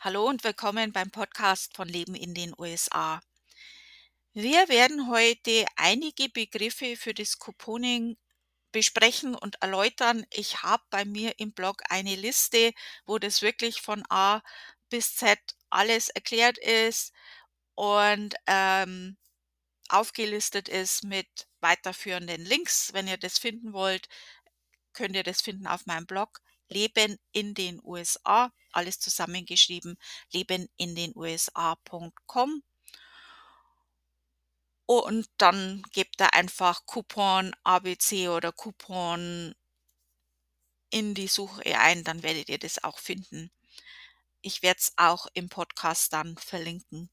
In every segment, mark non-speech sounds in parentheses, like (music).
Hallo und willkommen beim Podcast von Leben in den USA. Wir werden heute einige Begriffe für das Couponing besprechen und erläutern. Ich habe bei mir im Blog eine Liste, wo das wirklich von A bis Z alles erklärt ist und ähm, aufgelistet ist mit weiterführenden Links. Wenn ihr das finden wollt, könnt ihr das finden auf meinem Blog Leben in den USA, alles zusammengeschrieben, leben in den USA.com. Und dann gebt ihr einfach Coupon ABC oder Coupon in die Suche ein, dann werdet ihr das auch finden. Ich werde es auch im Podcast dann verlinken.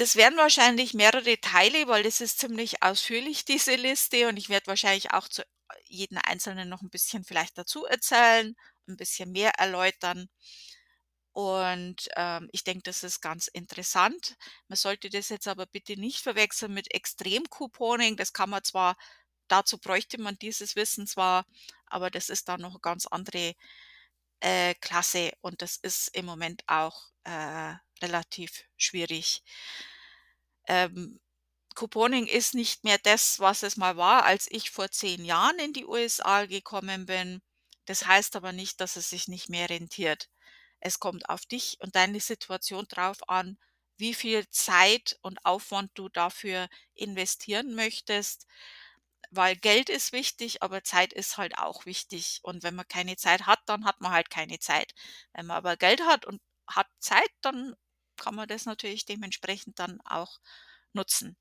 Das werden wahrscheinlich mehrere Teile, weil das ist ziemlich ausführlich, diese Liste. Und ich werde wahrscheinlich auch zu jeden Einzelnen noch ein bisschen vielleicht dazu erzählen, ein bisschen mehr erläutern. Und ähm, ich denke, das ist ganz interessant. Man sollte das jetzt aber bitte nicht verwechseln mit Extrem-Couponing. Das kann man zwar, dazu bräuchte man dieses Wissen zwar, aber das ist dann noch eine ganz andere äh, Klasse und das ist im Moment auch äh, relativ schwierig. Ähm, Couponing ist nicht mehr das, was es mal war, als ich vor zehn Jahren in die USA gekommen bin. Das heißt aber nicht, dass es sich nicht mehr rentiert. Es kommt auf dich und deine Situation drauf an, wie viel Zeit und Aufwand du dafür investieren möchtest, weil Geld ist wichtig, aber Zeit ist halt auch wichtig. Und wenn man keine Zeit hat, dann hat man halt keine Zeit. Wenn man aber Geld hat und hat Zeit, dann kann man das natürlich dementsprechend dann auch nutzen.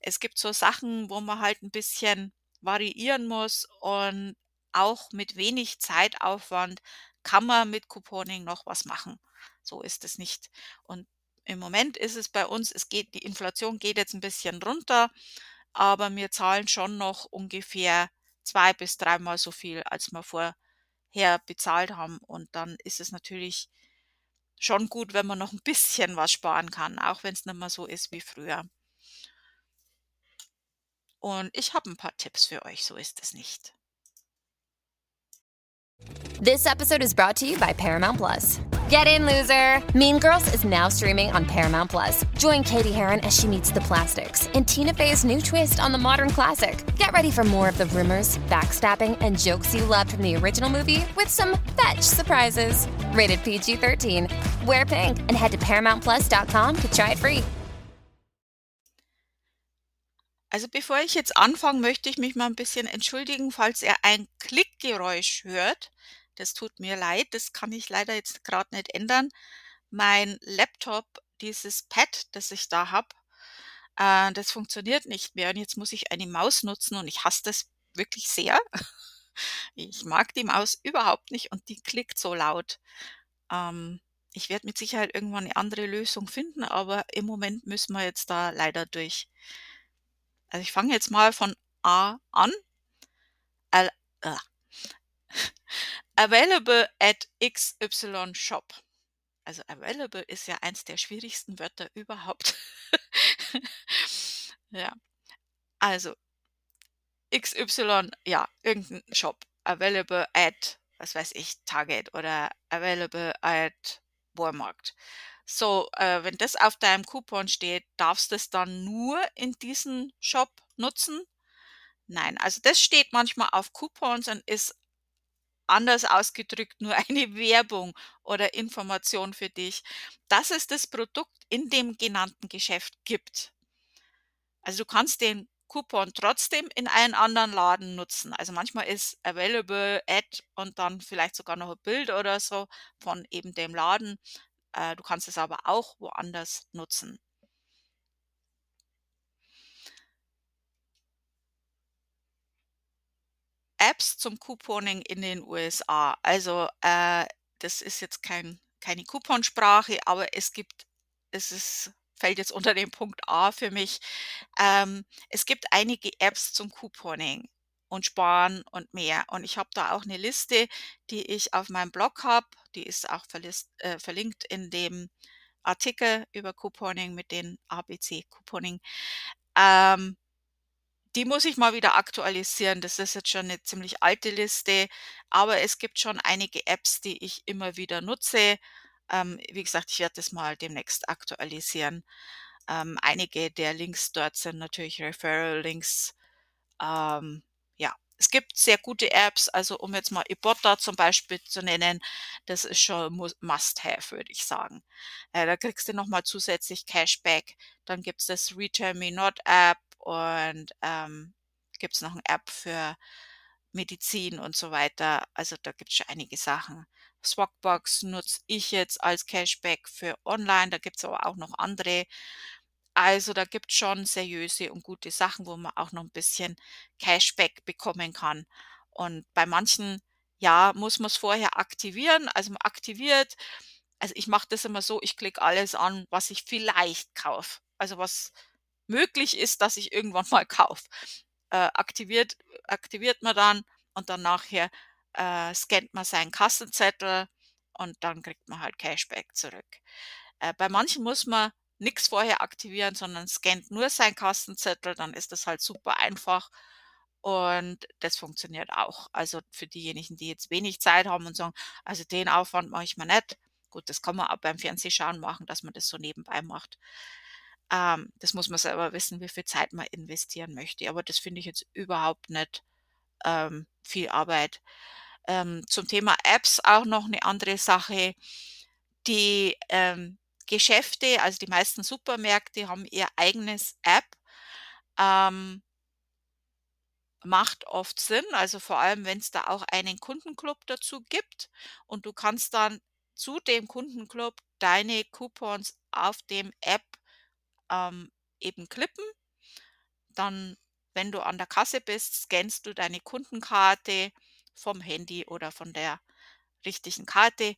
Es gibt so Sachen, wo man halt ein bisschen variieren muss und auch mit wenig Zeitaufwand kann man mit Couponing noch was machen. So ist es nicht. Und im Moment ist es bei uns, es geht, die Inflation geht jetzt ein bisschen runter, aber wir zahlen schon noch ungefähr zwei bis dreimal so viel, als wir vorher bezahlt haben. Und dann ist es natürlich schon gut, wenn man noch ein bisschen was sparen kann, auch wenn es nicht mehr so ist wie früher. Und ich habe ein paar Tipps für euch, so ist es nicht. This episode is brought to you by Paramount Plus. Get in, loser! Mean Girls is now streaming on Paramount Plus. Join Katie Heron as she meets the plastics in Tina Fey's new twist on the modern classic. Get ready for more of the rumors, backstabbing, and jokes you loved from the original movie with some fetch surprises. Rated PG 13. Wear pink and head to ParamountPlus.com to try it free. Also bevor ich jetzt anfange, möchte ich mich mal ein bisschen entschuldigen, falls ihr ein Klickgeräusch hört. Das tut mir leid, das kann ich leider jetzt gerade nicht ändern. Mein Laptop, dieses Pad, das ich da habe, äh, das funktioniert nicht mehr und jetzt muss ich eine Maus nutzen und ich hasse das wirklich sehr. (laughs) Ich mag die Maus überhaupt nicht und die klickt so laut. Ähm, ich werde mit Sicherheit irgendwann eine andere Lösung finden, aber im Moment müssen wir jetzt da leider durch. Also ich fange jetzt mal von A an. Al äh. Available at XY Shop. Also available ist ja eins der schwierigsten Wörter überhaupt. (laughs) ja. Also XY, ja, irgendein Shop. Available at, was weiß ich, Target oder available at Walmart. So, äh, wenn das auf deinem Coupon steht, darfst du es dann nur in diesem Shop nutzen? Nein, also das steht manchmal auf Coupons und ist anders ausgedrückt nur (laughs) eine Werbung oder Information für dich, dass es das Produkt in dem genannten Geschäft gibt. Also du kannst den Coupon trotzdem in einen anderen Laden nutzen. Also manchmal ist available at und dann vielleicht sogar noch ein Bild oder so von eben dem Laden. Äh, du kannst es aber auch woanders nutzen. Apps zum Couponing in den USA. Also äh, das ist jetzt kein, keine Couponsprache, aber es gibt, es ist, fällt jetzt unter den Punkt A für mich. Ähm, es gibt einige Apps zum Couponing und Sparen und mehr. Und ich habe da auch eine Liste, die ich auf meinem Blog habe. Die ist auch äh, verlinkt in dem Artikel über Couponing mit den ABC Couponing. Ähm, Die muss ich mal wieder aktualisieren. Das ist jetzt schon 'ne ziemlich alte Liste, aber es gibt schon einige Apps, die ich immer wieder nutze. Ähm, wie gesagt, ich werde das mal demnächst aktualisieren. Ähm, einige der Links dort sind natürlich Referral-Links. Ähm, es gibt sehr gute Apps, also um jetzt mal Ibotta zum Beispiel zu nennen, das ist schon mus must have, würde ich sagen. Äh, da kriegst du noch mal zusätzlich Cashback. Dann gibt's das Return Me Not App und, ähm, gibt's noch 'n App für Medizin und so weiter. Also, da gibt's schon einige Sachen. Swagbucks nutze ich jetzt als Cashback für online, da gibt's aber auch noch andere. Also, da gibt's schon seriöse und gute Sachen, wo man auch noch 'n bisschen Cashback bekommen kann. Und bei manchen, ja, muss man's vorher aktivieren. Also, man aktiviert also, ich mache das immer so, ich klicke alles an, was ich vielleicht kaufe. Also, was möglich ist, dass ich irgendwann (laughs) mal kaufe. Äh, aktiviert aktiviert man dann und dann nachher, äh, scannt man seinen Kassenzettel und dann kriegt man halt Cashback zurück. Äh, bei manchen muss man nix vorher aktivieren, sondern scannt nur seinen Kassenzettel, dann ist das halt super einfach und das funktioniert auch. Also, für diejenigen, die jetzt wenig Zeit haben und sagen: „Also, den Aufwand mache ich mir nicht.“ Gut, das kann man auch beim Fernsehschauen machen, dass man das so nebenbei macht. Ähm, das muss man selber wissen, wie viel Zeit man investieren möchte, aber das finde ich jetzt überhaupt nicht, ähm, viel Arbeit. Ähm, zum Thema Apps auch noch 'ne andere Sache. Die, ähm, Geschäfte, also die meisten Supermärkte haben ihr eigenes App. Ähm macht oft Sinn, also vor allem, wenn's da auch einen Kundenclub dazu gibt und du kannst dann zu dem Kundenclub deine Coupons auf dem App, ähm, eben klippen. Dann, wenn du an der Kasse bist, scannst du deine Kundenkarte vom Handy oder von der richtigen Karte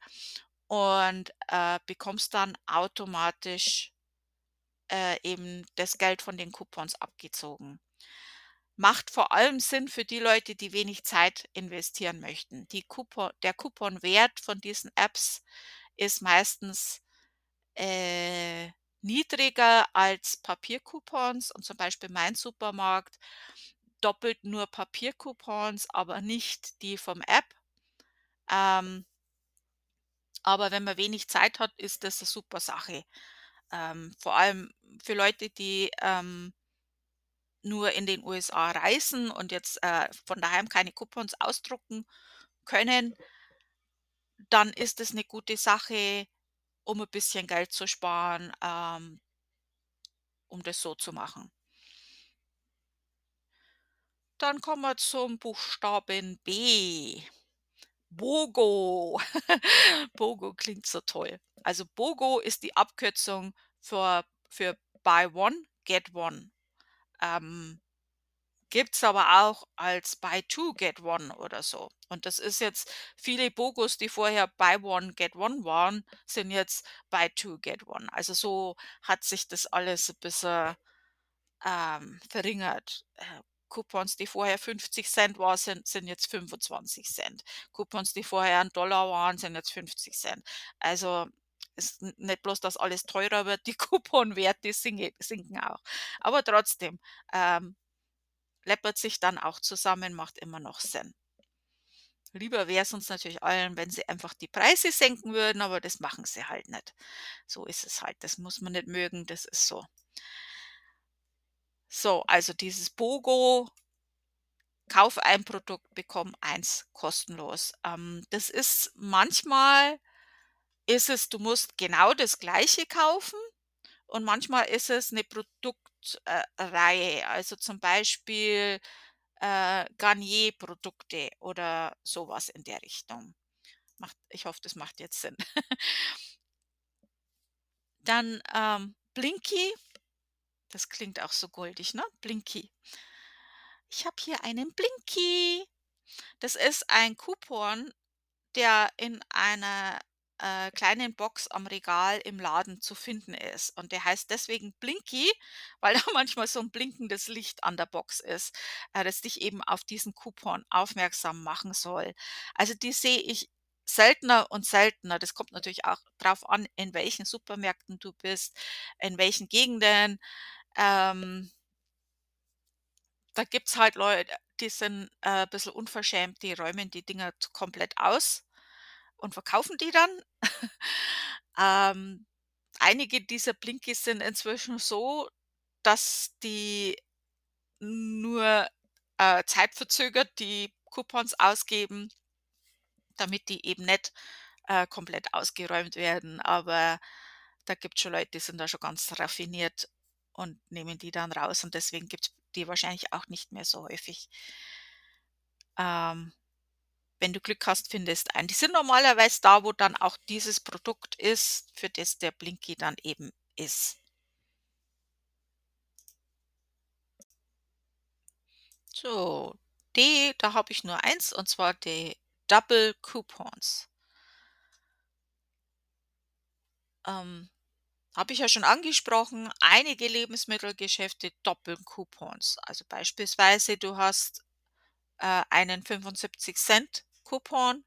und, äh, bekommst dann automatisch, äh, eben das Geld von den Coupons abgezogen. Macht vor allem Sinn für die Leute, die wenig Zeit investieren möchten. Die Coupo der Couponwert von diesen Apps ist meistens, äh, niedriger als Papiercoupons und zum Beispiel mein Supermarkt doppelt nur Papiercoupons, aber nicht die vom App. Ähm aber wenn man wenig Zeit hat, ist das 'ne super Sache. Ähm, vor allem für Leute, die, ähm nur in den USA reisen und jetzt, äh, von daheim keine Coupons ausdrucken können dann ist es 'ne gute Sache, um 'n bisschen Geld zu sparen, ähm um das so zu machen. Dann kommen wir zum Buchstaben B. BOGO. (laughs) BOGO klingt so toll. Also, BOGO ist die Abkürzung für für Buy One, Get One. Ähm, gibt's aber auch als Buy Two, Get One oder so. Und das ist jetzt viele BOGOs, die vorher Buy One, Get One waren, sind jetzt Buy Two, Get One. Also, so hat sich das alles 'n bisschen, ähm, verringert. Coupons, die vorher 50 war, sind sind jetzt 25 Coupons, die vorher 1 waren, sind jetzt 50 Also, ist nicht bloß, dass alles teurer wird, (laughs) die Couponwerte sinke sinken auch. Aber trotzdem, ähm, läppert sich dann auch zusammen, macht immer noch Sinn. Lieber wär's uns natürlich allen, wenn sie einfach die Preise senken würden, aber das machen sie halt nicht. So ist es halt. Das muss man nicht mögen, das ist so. So, also dieses BOGO Kauf ein Produkt, bekomm eins kostenlos. Ähm, das ist manchmal ist es du musst genau das Gleiche kaufen und manchmal ist es 'ne Produkt äh, also zum Beispiel, äh, Garnier-Produkte oder so was in der Richtung. Macht ich hoffe, das macht jetzt Sinn. (laughs) Dann, ähm, Blinky. Das klingt auch so goldig, ne? Blinky. Ich habe hier einen Blinky. Das ist ein Coupon, der in einer, äh, kleinen Box am Regal im Laden zu finden ist. Und der heißt deswegen Blinky, (laughs) weil da manchmal so 'n blinkendes Licht an der Box ist, äh, das dich eben auf diesen Coupon aufmerksam machen soll. Also, die sehe ich seltener und seltener. Das kommt natürlich auch drauf an, in welchen Supermärkten du bist, in welchen Gegenden. Ähm Da gibt's halt Leute, die sind, äh, bisschen unverschämt, die räumen die Dinger komplett aus und verkaufen die dann. (laughs) Ähm, einige dieser Blinkies sind inzwischen so, dass die nur, äh, zeitverzögert die Coupons ausgeben, damit die eben nicht, äh, komplett ausgeräumt werden. Aber da gibt's schon Leute, die sind da schon ganz raffiniert und nehmen die dann raus und deswegen gibt's die wahrscheinlich auch nicht mehr so häufig. Ähm, wenn du Glück hast, findest einen. Die sind normalerweise da, wo dann auch dieses Produkt ist, für das der Blinky dann eben ist. So, die da habe ich nur eins und zwar die Double Coupons. Ähm, habe ich ja schon angesprochen, einige Lebensmittelgeschäfte doppeln Coupons. Also beispielsweise, du hast, äh, einen 75 Cent Coupon.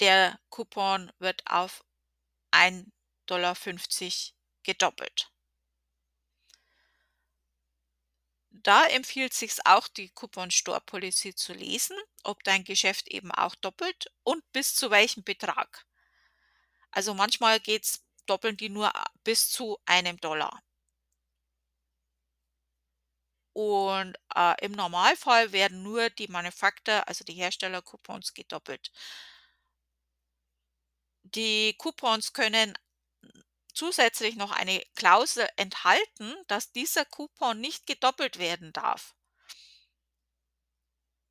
Der Coupon wird auf 1,50 gedoppelt. Da empfiehlt sich's auch, die Coupon Store Policy zu lesen, ob dein Geschäft eben auch doppelt und bis zu welchem Betrag. Also manchmal geht's doppeln die nur a bis zu einem Dollar. Und, äh, im Normalfall werden nur die Manufacturer, also die Hersteller-Coupons gedoppelt. Die Coupons können zusätzlich noch eine Klausel enthalten, dass dieser Coupon nicht gedoppelt werden darf.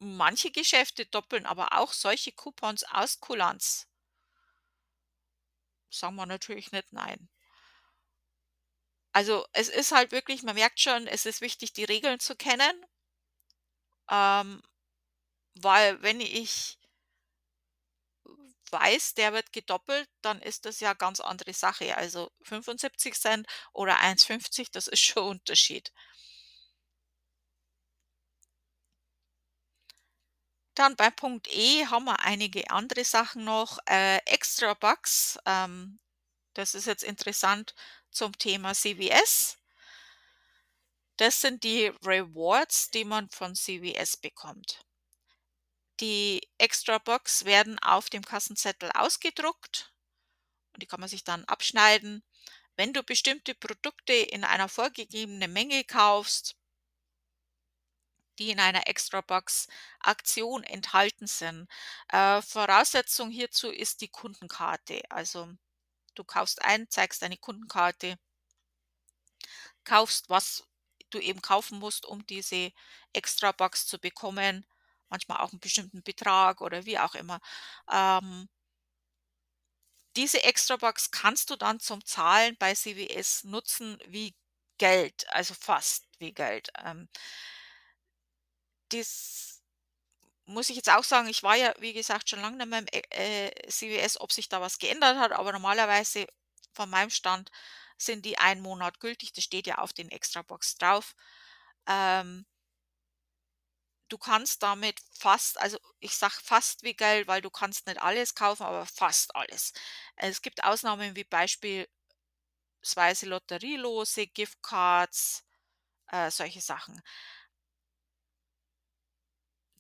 Manche Geschäfte doppeln aber auch solche Coupons aus Kulanz. Sagen wir natürlich nicht nein. Also, es ist halt wirklich man merkt schon, es ist wichtig, die Regeln zu kennen. Ähm, weil wenn ich weiß, der wird gedoppelt, dann ist das ja ganz andere Sache. Also 75 Cent oder 1,50, das ist schon Unterschied. Dann bei Punkt E haben wir einige andere Sachen noch. Äh, Extra Bucks, ähm, das ist jetzt interessant zum Thema CVS. Das sind die Rewards, die man von CVS bekommt. Die Extra Bucks werden auf dem Kassenzettel ausgedruckt und die kann man sich dann abschneiden. Wenn du bestimmte Produkte in einer vorgegebenen Menge kaufst die in einer Extra Box Aktion enthalten sind. Äh, Voraussetzung hierzu ist die Kundenkarte. Also, du kaufst ein, zeigst deine Kundenkarte kaufst, was du eben kaufen musst, um diese Extra Box zu bekommen, manchmal auch 'n bestimmten Betrag oder wie auch immer. Ähm diese Extra Box kannst du dann zum Zahlen bei CVS nutzen wie Geld, also fast wie Geld. Ähm das muss ich jetzt auch sagen, ich war ja, wie gesagt, schon lange nicht mehr im, äh, äh, CVS, ob sich da was geändert hat, aber normalerweise von meinem Stand sind die einen Monat gültig. Das steht ja auf den Extrabox drauf. Ähm du kannst damit fast also, ich sage fast wie Geld, weil du kannst nicht alles kaufen, aber fast alles. Es gibt Ausnahmen wie beispielsweise Lotterielose, Giftcards, äh, solche Sachen.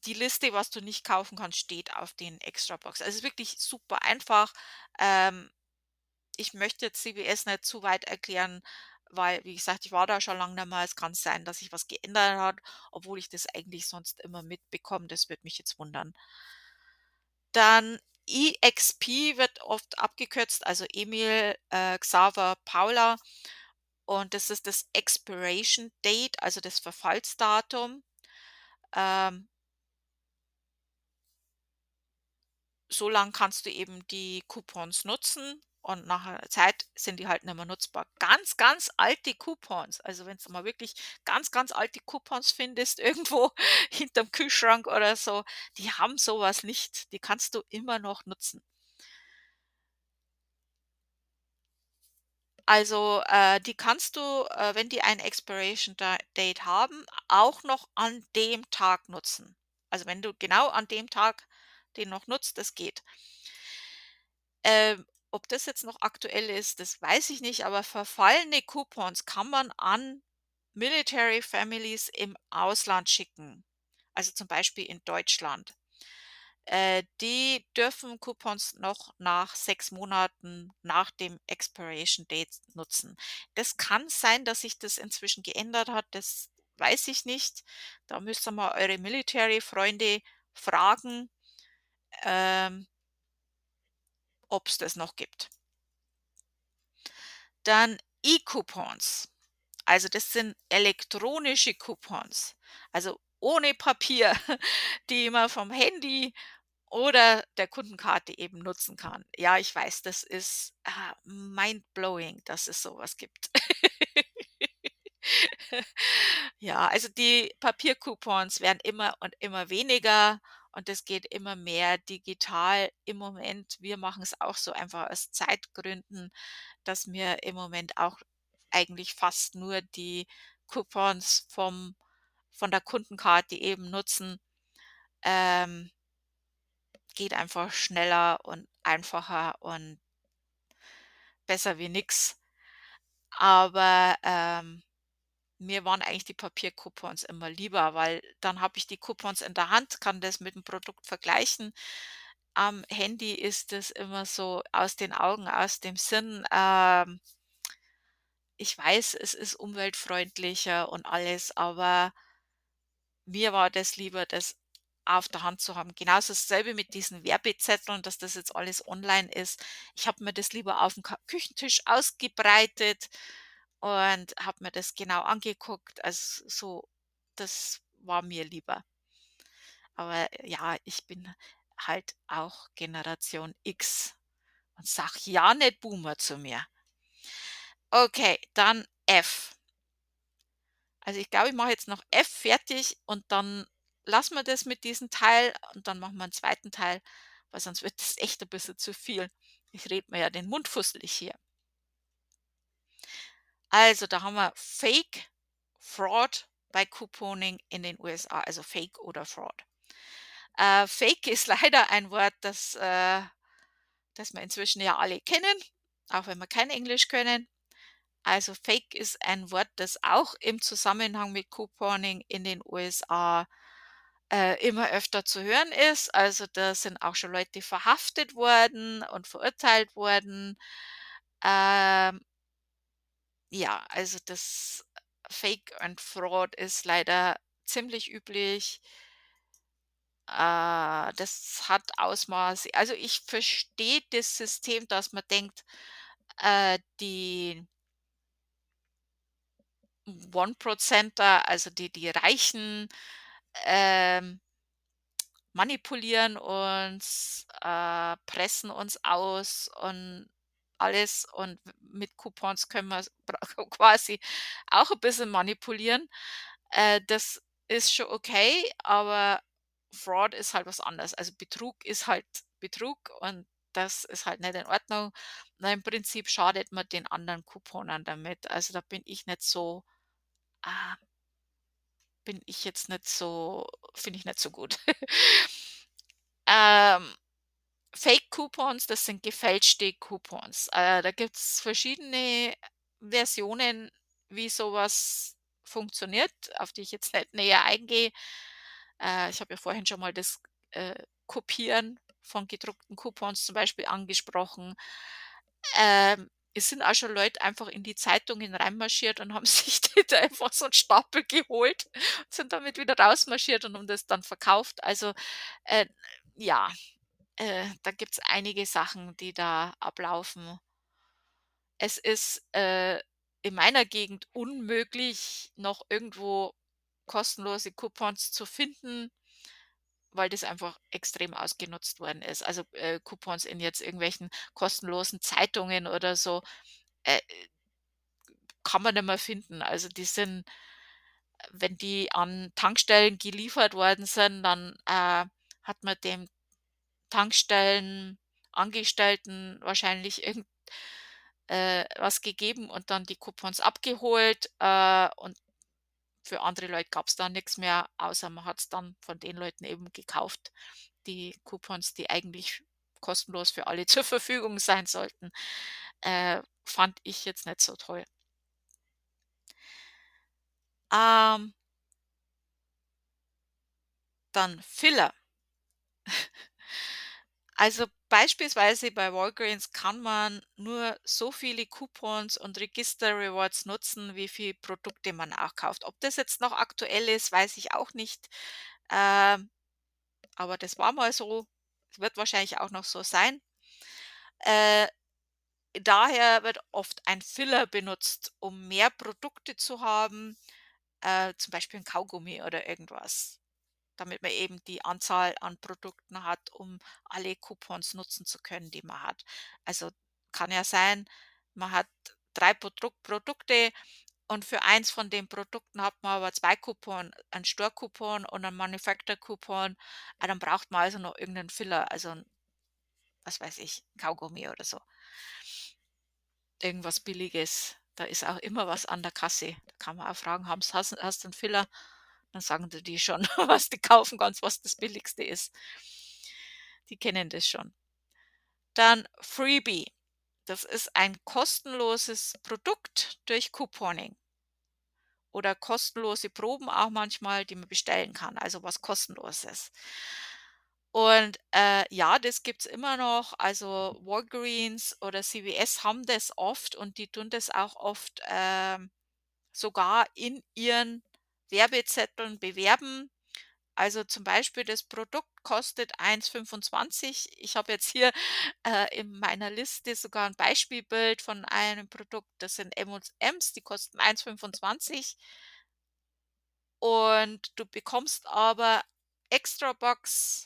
Die Liste, was du nicht kaufen kannst, steht auf den Extrabox. Also, es ist wirklich super einfach. Ähm, ich möchte jetzt CVS nicht zu weit erklären, weil, wie gesagt, ich war da schon lange nicht mehr. Es kann sein, dass sich was geändert hat, obwohl ich das eigentlich sonst immer mitbekomme. Das würde mich jetzt wundern. Dann EXP wird oft abgekürzt, also Emil, äh, Xaver, Paula und das ist das Expiration Date, also das Verfallsdatum. Ähm so lang kannst du eben die Coupons nutzen und nach 'ner Zeit sind die halt nicht mehr nutzbar. Ganz, ganz alte Coupons, also wenn's mal wirklich ganz, ganz alte Coupons findest (laughs) irgendwo hinterm Kühlschrank oder so, die haben so was nicht. Die kannst du immer noch nutzen. Also, äh, die kannst du, äh, wenn die ein Expiration Da Date haben, auch noch an dem Tag nutzen. Also, wenn du genau an dem Tag den noch nutzt, das geht. Ähm, ob das jetzt noch aktuell ist, das weiß ich nicht, aber verfallene Coupons kann man an Military Families im Ausland schicken, also zum Beispiel in Deutschland, äh, die dürfen Coupons noch nach 6 Monaten nach dem Expiration Date nutzen. Das kann sein, dass sich das inzwischen geändert hat, das weiß ich nicht. Da müsst ihr mal eure Military-Freunde fragen, ähm ob's das noch gibt. Dann E-Coupons. Also, das sind elektronische Coupons, also ohne Papier, (laughs) die man vom Handy oder der Kundenkarte eben nutzen kann. Ja, ich weiß, das ist, ah, mind-blowing, dass es so was gibt. (laughs) Ja, also die Papiercoupons werden immer und immer weniger und es geht immer mehr digital im Moment. Wir machen's auch so einfach aus Zeitgründen, dass wir im Moment auch eigentlich fast nur die Coupons vom von der Kundenkarte eben nutzen. Ähm geht einfach schneller und einfacher und besser wie nix. Aber, ähm, mir waren eigentlich die Papiercoupons immer lieber, weil dann habe ich die Coupons in der Hand, kann das mit dem Produkt vergleichen. Am Handy ist es immer so aus den Augen, aus dem Sinn. Ähm ich weiß, es ist umweltfreundlicher und alles, aber mir war das lieber, das auf der Hand zu haben. Genauso dasselbe mit diesen Werbezetteln, dass das jetzt alles online ist. Ich habe mir das lieber aufm Ka Küchentisch ausgebreitet und habe mir das genau angeguckt. Also, so das war mir lieber. Aber ja, ich bin halt auch Generation X und sag ja nicht Boomer zu mir. Okay, dann F. Also, ich glaube, ich mache jetzt noch F fertig und dann lassen wir das mit diesem Teil und dann machen wir 'n zweiten Teil, weil sonst wird das echt 'n bisschen zu viel. Ich rede mir ja den Mund fusselig hier. Also, da haben wir Fake, Fraud bei Couponing in den USA, also Fake oder Fraud. Äh, Fake (laughs) ist leider ein Wort, das, äh das wir inzwischen ja alle kennen, auch wenn wir kein Englisch können. Also, Fake ist ein Wort, das auch im Zusammenhang mit Couponing in den USA, äh, immer öfter zu hören ist. Also, da sind auch schon Leute verhaftet worden und verurteilt worden. Ähm ja, also das Fake and Fraud ist leider ziemlich üblich. Äh, das hat Ausmaße also, ich verstehe das System, dass man denkt, äh, die One-Prozenter, also die die Reichen, ähm manipulieren uns, äh, pressen uns aus und alles und mit Coupons können pra (laughs) quasi auch 'n bisschen manipulieren. Äh, das ist schon okay, aber Fraud ist halt was anderes. Also, Betrug ist halt Betrug und das ist halt nicht in Ordnung. Na, im Prinzip schadet man den anderen Couponern damit. Also, da bin ich nicht so ah bin ich jetzt nicht so finde ich nicht so gut. (laughs) Ähm, Fake-Coupons, das sind gefälschte Coupons. Äh, da gibt's verschiedene Versionen, wie so was funktioniert, auf die ich jetzt nicht näher eingehe. Äh, ich habe ja vorhin schon mal das, äh, Kopieren von gedruckten Coupons zum Beispiel angesprochen. Ähm, es sind auch schon Leute einfach in die Zeitungen reinmarschiert und haben (laughs) sich da einfach so 'n Stapel geholt, sind damit wieder rausmarschiert und haben das dann verkauft. Also, äh, ja, äh, da gibt's einige Sachen, die da ablaufen. Es ist, äh, in meiner Gegend unmöglich, noch irgendwo kostenlose Coupons zu finden, weil das einfach extrem ausgenutzt worden ist. Also, äh, Coupons in jetzt irgendwelchen kostenlosen Zeitungen oder so, äh, kann man nicht mehr finden. Also, die sind wenn die an Tankstellen geliefert worden sind, dann, äh, hat man dem Tankstellenangestellten wahrscheinlich irgend äh, was gegeben und dann die Coupons abgeholt, äh, und für andere Leute gab's da nix mehr, außer man hat's dann von den Leuten eben gekauft, die Coupons, die eigentlich kostenlos für alle (laughs) zur Verfügung sein sollten. Äh, fand ich jetzt nicht so toll. Ähm dann Filler. (laughs) Also, beispielsweise bei Walgreens kann man nur so viele Coupons und Register-Rewards nutzen, wie viel Produkte man auch kauft. Ob das jetzt noch aktuell ist, weiß ich auch nicht. Ähm, aber das war mal so. Es wird wahrscheinlich auch noch so sein. Äh, daher wird oft ein Filler benutzt, um mehr Produkte zu haben, äh, zum Beispiel 'n Kaugummi oder irgendwas, damit man eben die Anzahl an Produkten hat, um alle Coupons nutzen zu können, die man hat. Also, kann ja sein, man hat 3 Produk Produkte und für eins von den Produkten hat man aber 2 Coupon, einen Store-Coupon und einen Manufacturer-Coupon. Ah, dann braucht man also noch irgendeinen Filler, also was weiß ich, Kaugummi oder so. Irgendwas Billiges. Da ist auch immer was an der Kasse. Da kann man auch fragen: „Haben's hast du 'n Filler?“ Dann sagen die schon, (laughs) was du kaufen kannst, was das Billigste ist. Die kennen das schon. Dann Freebie. Das ist ein kostenloses Produkt durch Couponing. Oder kostenlose Proben auch manchmal, die man bestellen kann, also was Kostenloses. Und, äh, ja, das gibt's immer noch. Also, Walgreens oder CVS haben das oft und die tun das auch oft, ähm, sogar in ihren Werbezetteln bewerben. Also, zum Beispiel das Produkt kostet 1,25. Ich habe jetzt hier, äh, in meiner Liste sogar 'n Beispielbild von einem Produkt. Das sind M&M's, die kosten 1,25. Und du bekommst aber Extrabox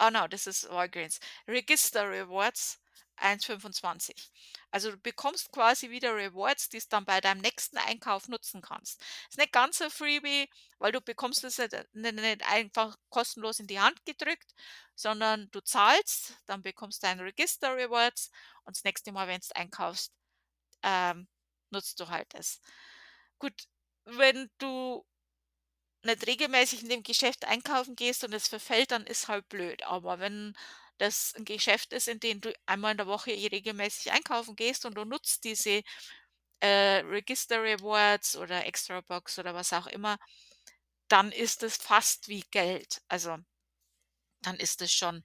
Ah, no, das ist Walgreens. Register Rewards 1,25. Also, du bekommst quasi wieder Rewards, die's dann bei deinem nächsten Einkauf nutzen kannst. Ist nicht ganz so Freebie, weil du bekommst es ja dann ni nicht einfach kostenlos in die Hand gedrückt, sondern du zahlst, dann bekommst du dein Register Rewards und das nächste Mal, wenn's einkaufst, ähm, nutzt du halt das. Gut, wenn du nicht regelmäßig in dem Geschäft einkaufen gehst und es verfällt, dann ist halt blöd. Aber wenn das 'n Geschäft ist, in dem du einmal in der Woche regelmäßig einkaufen gehst und du nutzt diese, äh, Register Rewards oder Extrabox oder was auch immer, dann ist es fast wie Geld. Also, dann ist es schon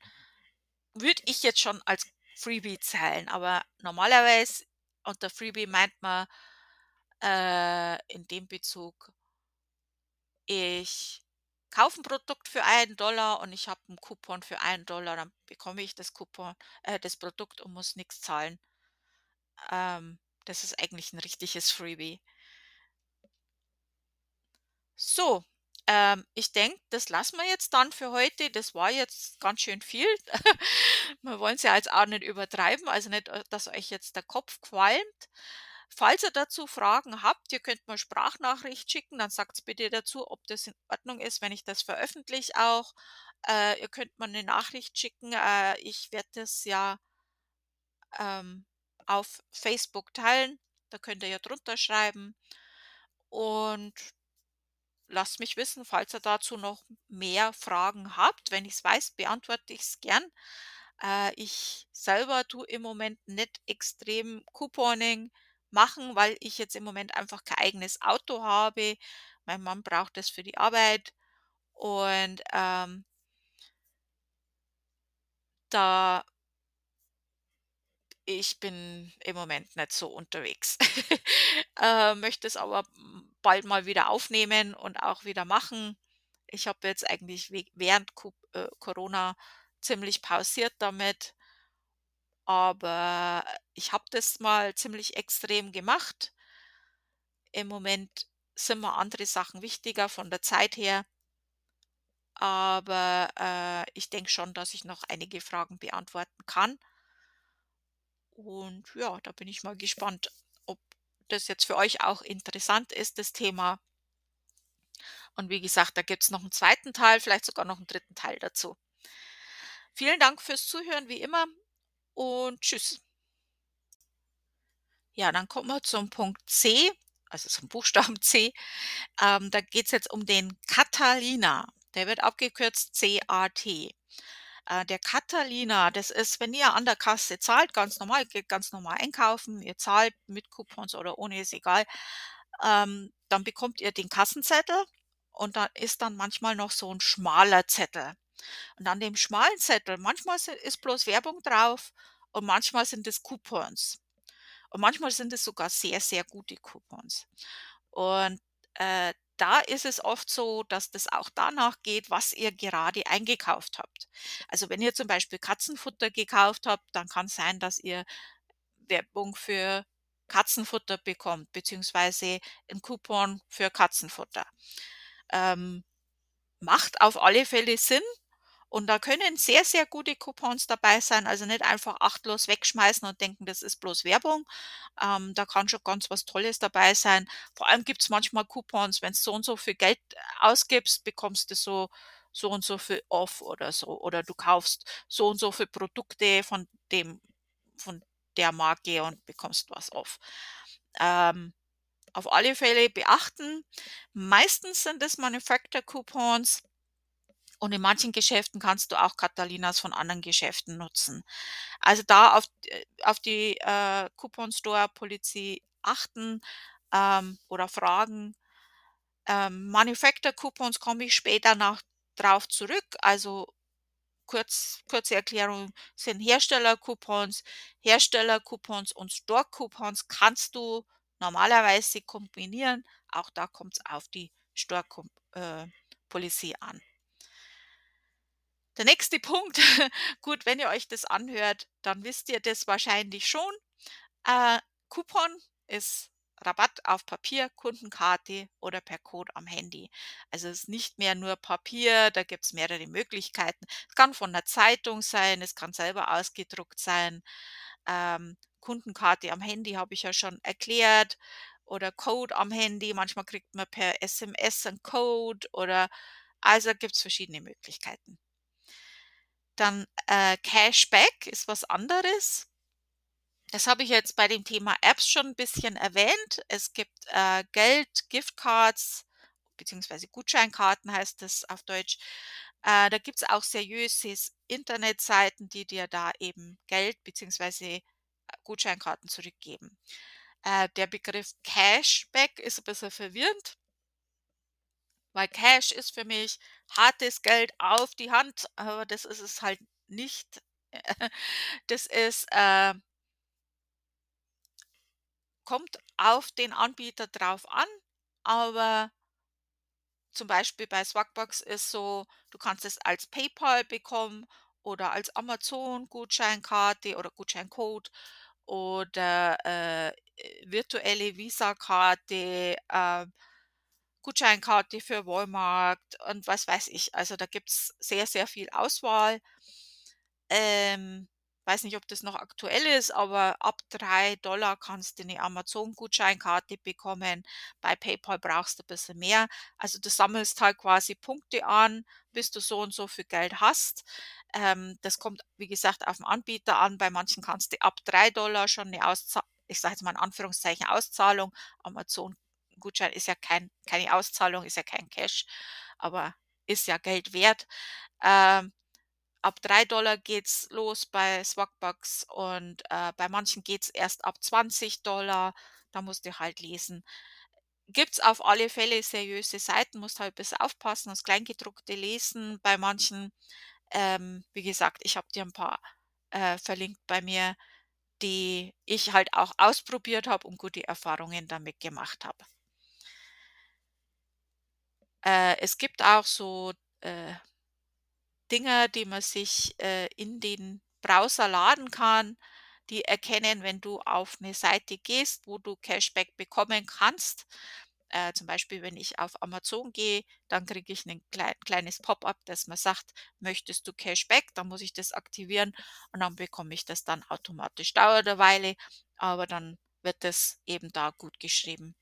würde ich jetzt schon als Freebie zählen, aber normalerweise unter Freebie meint man, äh, in dem Bezug ich kaufe 'n Produkt für 1 $ und ich habe 'n Coupon für 1 $, dann bekomme ich das Coupon äh, das Produkt und muss nix zahlen. Ähm, das ist eigentlich 'n richtiges Freebie. So, ähm, ich denke, das lassen wir jetzt dann für heute. Das war jetzt ganz schön viel. (laughs) Wir wollen's ja jetzt auch nicht übertreiben, also nicht, äh, dass euch jetzt der Kopf qualmt. Falls ihr dazu Fragen habt, ihr könnt mir Sprachnachricht schicken, dann sagt's bitte dazu, ob das in Ordnung ist, wenn ich das veröffentliche auch. Äh, ihr könnt mir 'ne Nachricht schicken, äh, ich werde das ja ähm, auf Facebook teilen. Da könnt ihr ja drunter schreiben. Und lasst mich wissen, falls ihr dazu noch mehr Fragen habt. Wenn ich's weiß, beantworte ich's gern. Äh, ich selber tue im Moment nicht extrem Couponing machen, weil ich jetzt im Moment einfach kein eigenes Auto habe. Mein Mann braucht das für die Arbeit und, ähm da ich bin im Moment nicht so unterwegs. (laughs) Äh, möchte es aber, bald mal wieder aufnehmen und auch wieder machen. Ich habe jetzt eigentlich während äh, Corona ziemlich pausiert damit. Aber ich habe das mal ziemlich extrem gemacht. Im Moment sind mir andere Sachen wichtiger von der Zeit her. Aber, äh, ich denke schon, dass ich noch einige Fragen beantworten kann. Und ja, da bin ich mal gespannt, ob das jetzt für euch auch interessant ist, das Thema. Und wie gesagt, da gibt's noch 'n 2. Teil, vielleicht sogar noch 'n 3. Teil dazu. Vielen Dank fürs Zuhören wie immer und tschüss. Ja, dann kommen wir zum Punkt C, also zum Buchstaben C. Ähm, da geht's jetzt um den Catalina. Der wird abgekürzt CAT. Äh, der Catalina, das ist, wenn ihr an der Kasse zahlt, ganz normal, geht ganz normal einkaufen, ihr zahlt mit Coupons oder ohne, ist egal. Ähm, dann bekommt ihr den Kassenzettel und da ist dann manchmal noch so 'n schmaler Zettel. Und an dem schmalen Zettel manchmal ist bloß Werbung drauf und manchmal sind es Coupons. Und manchmal sind es sogar sehr, sehr gute Coupons. Und, äh, da ist es oft so, dass das auch danach geht, was ihr gerade eingekauft habt. Also, wenn ihr zum Beispiel Katzenfutter gekauft habt, dann kann's sein, dass ihr Werbung für Katzenfutter bekommt, beziehungsweise 'n Coupon für Katzenfutter. Ähm, macht auf alle Fälle Sinn und da können sehr, sehr gute Coupons dabei sein, also nicht einfach achtlos wegschmeißen und denken, das ist bloß Werbung. Ähm, da kann schon ganz was Tolles dabei sein. Vor allem gibt's manchmal Coupons, wenn's so und so viel Geld ausgibst, bekommst du so so und so viel off oder so. Oder du kaufst so und so viel Produkte von dem von der Marke und bekommst was off. Ähm, auf alle Fälle beachten, meistens sind es Manufacturer-Coupons und in manchen Geschäften kannst du auch Catalinas von anderen Geschäften nutzen. Also, da auf d auf die, äh, Coupon Store Policy achten, ähm, oder fragen. Ähm, Manufacturer-Coupons komme ich später noch drauf zurück. Also, kurz kurze Erklärung sind Hersteller-Coupons. Hersteller-Coupons und Store-Coupons kannst du normalerweise kombinieren. Auch da kommt's auf die Store äh, Policy an. Der nächste Punkt, (laughs) gut, wenn ihr euch das anhört, dann wisst ihr das wahrscheinlich schon. Äh, Coupon ist Rabatt auf Papier, Kundenkarte oder per Code am Handy. Also, es ist nicht mehr nur Papier, da gibt's mehrere Möglichkeiten. Es kann von 'ner Zeitung sein, es kann selber ausgedruckt sein. Ähm, Kundenkarte am Handy habe ich ja schon erklärt oder Code am Handy. Manchmal kriegt man per SMS 'n Code oder also, gibt's verschiedene Möglichkeiten. Dann, äh, Cashback ist was anderes. Das habe ich jetzt bei dem Thema Apps schon 'n bisschen erwähnt. Es gibt, äh, Geld, Giftcards beziehungsweise Gutscheinkarten heißt das auf Deutsch. Äh, da gibt's auch seriöses Internetseiten, die dir da eben Geld beziehungsweise, äh, Gutscheinkarten zurückgeben. Äh, der Begriff Cashback ist 'n bisschen verwirrend weil Cash ist für mich hartes Geld auf die Hand, aber das ist es halt nicht. (laughs) Das ist, äh kommt auf den Anbieter drauf an, aber zum Beispiel bei Swagbucks ist so, du kannst es als PayPal bekommen oder als Amazon-Gutscheinkarte oder Gutscheincode oder, äh, virtuelle Visakarte, äh, Gutscheinkarte für Walmart und was weiß ich. Also, da gibt's sehr, sehr viel Auswahl. Ähm, weiß nicht, ob das noch aktuell ist, aber ab 3 kannst du 'ne Amazon-Gutscheinkarte bekommen. Bei PayPal brauchst du bisschen mehr. Also, du sammelst halt quasi Punkte an, bis du so und so viel Geld hast. Ähm, das kommt, wie gesagt, auf 'n Anbieter an. Bei manchen kannst du ab 3 schon 'ne Ausza ich sage jetzt mal in Anführungszeichen Auszahlung Amazon-Gutschein ist ja kein keine Auszahlung, ist ja kein Cash, aber ist ja Geld wert. Ähm, ab 3 geht's los bei Swagbucks und, äh, bei manchen geht's erst ab 20 Da musst du halt lesen. Gibt's auf alle Fälle seriöse Seiten, musst halt bisschen aufpassen, das Kleingedruckte lesen bei manchen. Ähm, wie gesagt, ich habe dir 'n paar, äh, verlinkt bei mir, die ich halt auch ausprobiert habe und gute Erfahrungen damit gemacht habe. Äh, es gibt auch so, äh Dinger, die man sich, äh, in den Browser laden kann, die erkennen, wenn du auf 'ne Seite gehst, wo du Cashback bekommen kannst. Äh, zum Beispiel, wenn ich auf Amazon gehe, dann kriege ich 'nen klei kleines Pop-up, das mir sagt: „Möchtest du Cashback?“ Dann muss ich das aktivieren und dann bekomme ich das dann automatisch. Dauert 'ne Weile, aber dann wird das eben da gutgeschrieben.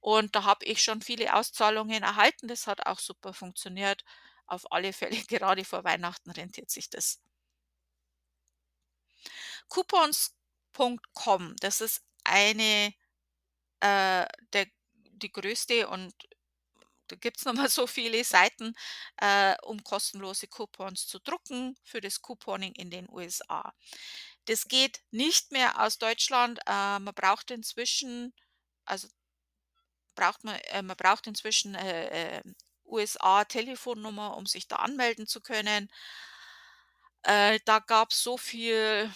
Und da habe ich schon viele Auszahlungen erhalten. Das hat auch super funktioniert. Auf alle Fälle, (laughs) gerade vor Weihnachten rentiert sich das. Coupons.com, das ist eine, äh, der die größte und da gibt's noch mal so viele Seiten, äh, um kostenlose Coupons zu drucken für das Couponing in den USA. Das geht nicht mehr aus Deutschland. Äh, man braucht inzwischen also braucht man äh, man braucht inzwischen, äh, äh, USA-Telefonnummer, um sich da anmelden zu können. Äh, da gab's so viel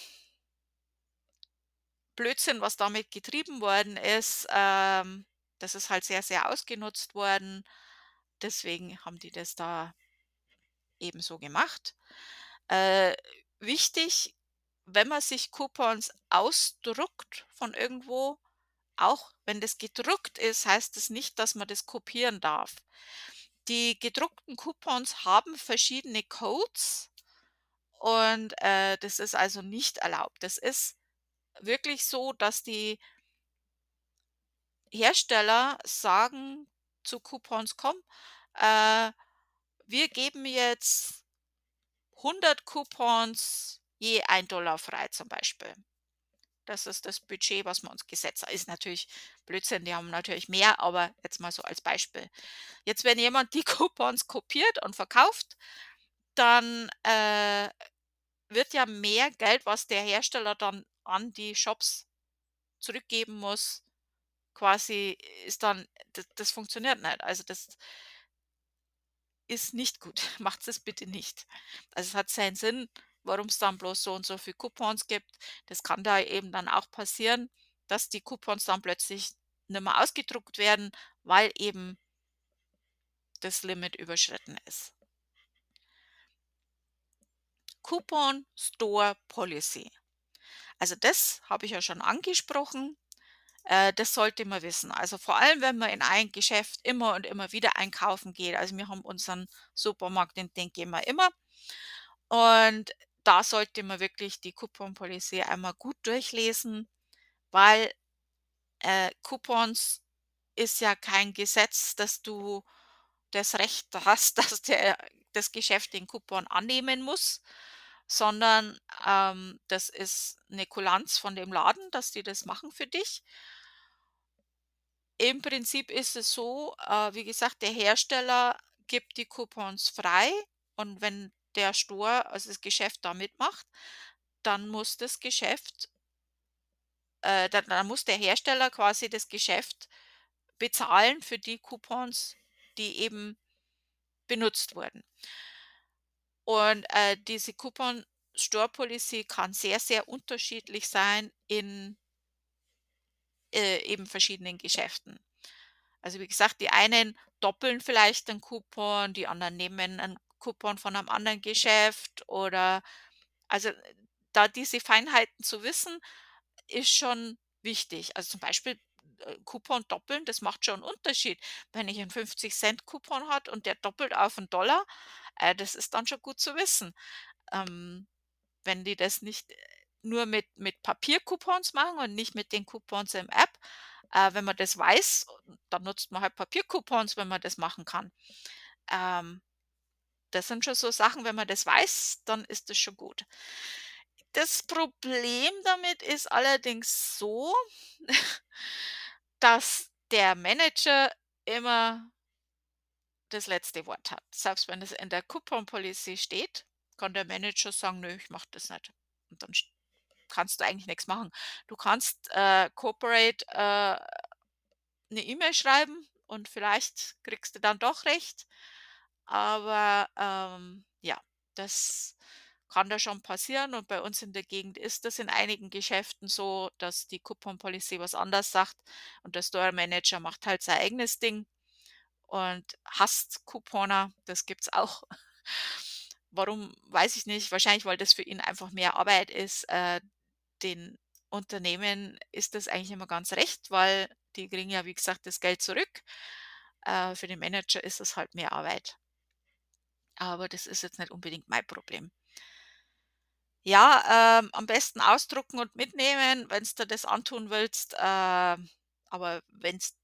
Blödsinn, was damit getrieben worden ist. Ähm, das ist halt sehr, sehr ausgenutzt worden. Deswegen haben die das da eben so gemacht. Äh, wichtig, wenn man sich Coupons ausdruckt von irgendwo, auch wenn das gedruckt ist, heißt es nicht, dass man das kopieren darf. Die gedruckten Coupons haben verschiedene Codes und, äh, das ist also nicht erlaubt. Das ist wirklich so, dass die Hersteller sagen zu Coupons: „Komm, äh, wir geben jetzt 100 Coupons, je 1 Dollar frei“, zum Beispiel. Das ist das Budget, was wir uns gesetzt ha ist natürlich Blödsinn, die haben natürlich mehr, aber jetzt mal so als Beispiel. Jetzt, wenn jemand die (laughs) Coupons kopiert und verkauft, dann, äh, wird ja mehr Geld, was der Hersteller dann an die Shops zurückgeben muss quasi ist dann d das funktioniert nicht. Also, das ist nicht gut. (laughs) Macht's das bitte nicht. Also, es hat seinen Sinn, warum's dann bloß so und so viel Coupons gibt. Das kann da eben dann auch passieren, dass die Coupons dann plötzlich nimmer ausgedruckt werden, weil eben das Limit überschritten ist. Coupon Store Policy. Also, das habe ich ja schon angesprochen. Äh, das sollte man wissen. Also, vor allem, wenn man in ein Geschäft immer und immer wieder einkaufen geht. Also, wir haben unseren Supermarkt, in den gehen wir immer. Und da sollte man wirklich die Coupon Policy einmal gut durchlesen, weil, äh, Coupons ist ja kein Gesetz, dass du das Recht (laughs) hast, dass der das Geschäft den Coupon annehmen muss, sondern, ähm, das ist 'ne Kulanz von dem Laden, dass die das machen für dich. Im Prinzip ist es so, äh, wie gesagt, der Hersteller gibt die Coupons frei und wenn der Store, also das Geschäft da mitmacht, dann muss das Geschäft äh, dann dann muss der Hersteller quasi das Geschäft bezahlen für die Coupons, die eben benutzt wurden. Und, äh, diese Coupon Store Policy kann sehr, sehr unterschiedlich sein in äh, eben verschiedenen Geschäften. Also, wie gesagt, die einen doppeln vielleicht den Coupon, die anderen nehmen 'n Coupon von 'nem anderen Geschäft oder also, da diese Feinheiten zu wissen, ist schon wichtig. Also, zum Beispiel, äh, Coupon doppeln, das macht schon 'n Unterschied. Wenn ich 'n 50 Coupon hat und der doppelt auf 'n Dollar, äh, das ist dann schon gut zu wissen. Ähm, wenn die das nicht, äh, nur mit mit Papiercoupons machen und nicht mit den Coupons im App. Äh, wenn man das weiß, dann nutzt man halt Papiercoupons, wenn man das machen kann. Ähm, das sind schon so Sachen, wenn man das weiß, dann ist das schon gut. Das Problem damit ist allerdings so, (laughs) dass der Manager immer das letzte Wort hat. Selbst wenn es in der Coupon Policy steht, kann der Manager sagen: „Nö, ich mache das nicht.“ Und dann st kannst du eigentlich nix machen. Du kannst, äh, Corporate, äh, 'ne E-Mail schreiben und vielleicht kriegst du dann doch recht. Aber, ähm, ja, das kann da schon passieren und bei uns in der Gegend ist das in einigen Geschäften so, dass die Coupon Policy was anders sagt und der Store Manager macht halt sein eigenes Ding und hasst Couponer. Das gibt's auch. Warum, weiß ich nicht. Wahrscheinlich, weil das für ihn einfach mehr Arbeit ist. Äh, den Unternehmen ist das eigentlich immer ganz recht, weil die kriegen ja, wie gesagt, das Geld zurück. Äh, für den Manager ist es halt mehr Arbeit. Aber das ist jetzt nicht unbedingt mein Problem. Ja, ähm, am besten ausdrucken und mitnehmen, wenn's dir das antun willst. Äh, aber wenn's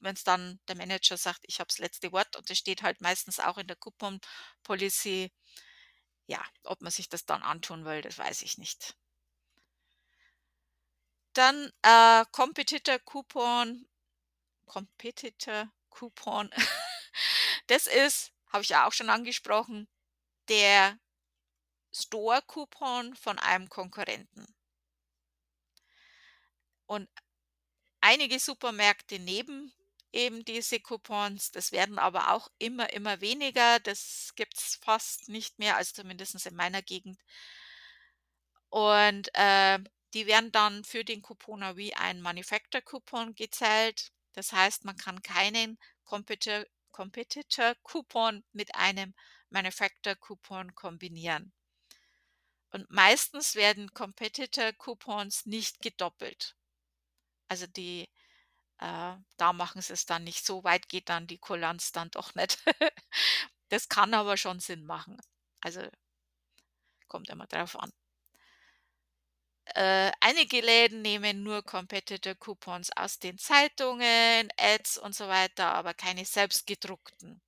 wenn's dann der Manager sagt: „Ich habe das letzte Wort“ und das steht halt meistens auch in der Coupon Policy. Ja, ob man sich das dann antun will, das weiß ich nicht. Dann, äh, Competitor Coupon Competitor Coupon. (laughs) Das ist, habe ich ja auch schon angesprochen, der Store Coupon von einem Konkurrenten. Und einige Supermärkte neben eben diese Coupons. Das werden aber auch immer, immer weniger. Das gibt's fast nicht mehr, also zumindest in meiner Gegend. Und, äh, die werden dann für den Couponer wie ein Manufacturer-Coupon gezählt. Das heißt, man kann keinen Competitor Competitor-Coupon mit einem Manufacturer-Coupon kombinieren. Und meistens werden Competitor-Coupons nicht gedoppelt. Also die äh, da machen sie es dann nicht. So weit geht dann die Kulanz dann doch nicht. (laughs) Das kann aber schon Sinn machen. Also kommt immer drauf an. Äh, einige Läden nehmen nur Competitor-Coupons aus den Zeitungen, Ads und so weiter, aber keine selbstgedruckten.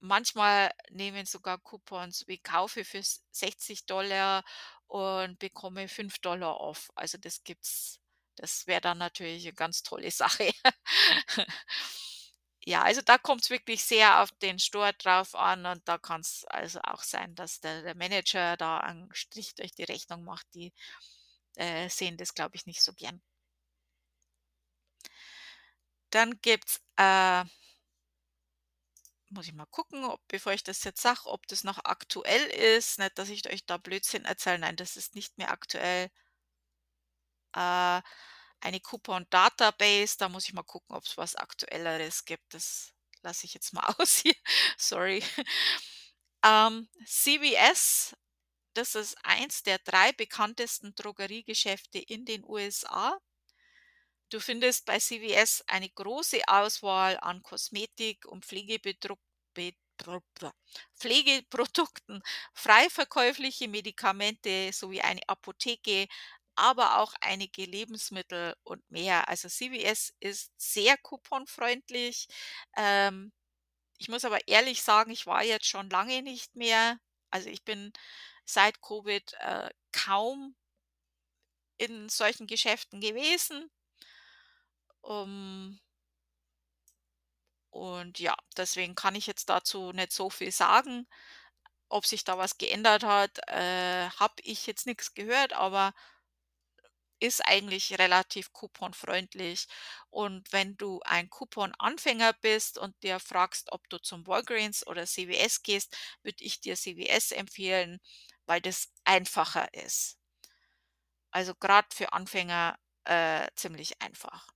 Manchmal nehmen sogar Coupons wie kaufe für 60 Dollar und bekomme 5 Dollar off. Also das gibt's das wäre dann natürlich eine ganz tolle (laughs) Sache. Ja, also da kommt es wirklich sehr auf den Store drauf an und da kann es also auch sein, dass der der Manager da einen Strich durch die Rechnung macht. Die, äh, sehen das, glaube ich, nicht so gern. Dann gibt's, äh muss ich mal gucken, ob bevor ich das jetzt sage, ob das noch aktuell ist. Nicht, dass ich euch da Blödsinn erzähle. Nein, das ist nicht mehr aktuell. Äh, eine Coupon-Database, da muss ich mal gucken, ob es was Aktuelleres gibt. Das lasse ich jetzt mal (laughs) aus hier. Sorry. Ähm, CVS, das ist eins der drei bekanntesten Drogeriegeschäfte in den USA. Du findest bei CVS eine große Auswahl an Kosmetik und Pflegeprodukten, frei verkäufliche Medikamente sowie eine Apotheke, aber auch einige Lebensmittel und mehr. Also CVS ist sehr couponfreundlich. Ähm, ich muss aber ehrlich sagen, ich war jetzt schon lange nicht mehr. Also ich bin seit Covid äh, kaum in solchen Geschäften gewesen. Um, und ja, deswegen kann ich jetzt dazu nicht so viel sagen. Ob sich da was geändert hat, äh, habe ich jetzt nichts gehört, aber ist eigentlich relativ couponfreundlich. Und wenn du ein Coupon-Anfänger bist und dir fragst, ob du zum Walgreens oder CVS gehst, würde ich dir CVS empfehlen, weil das einfacher ist. Also gerade für Anfänger äh, ziemlich einfach.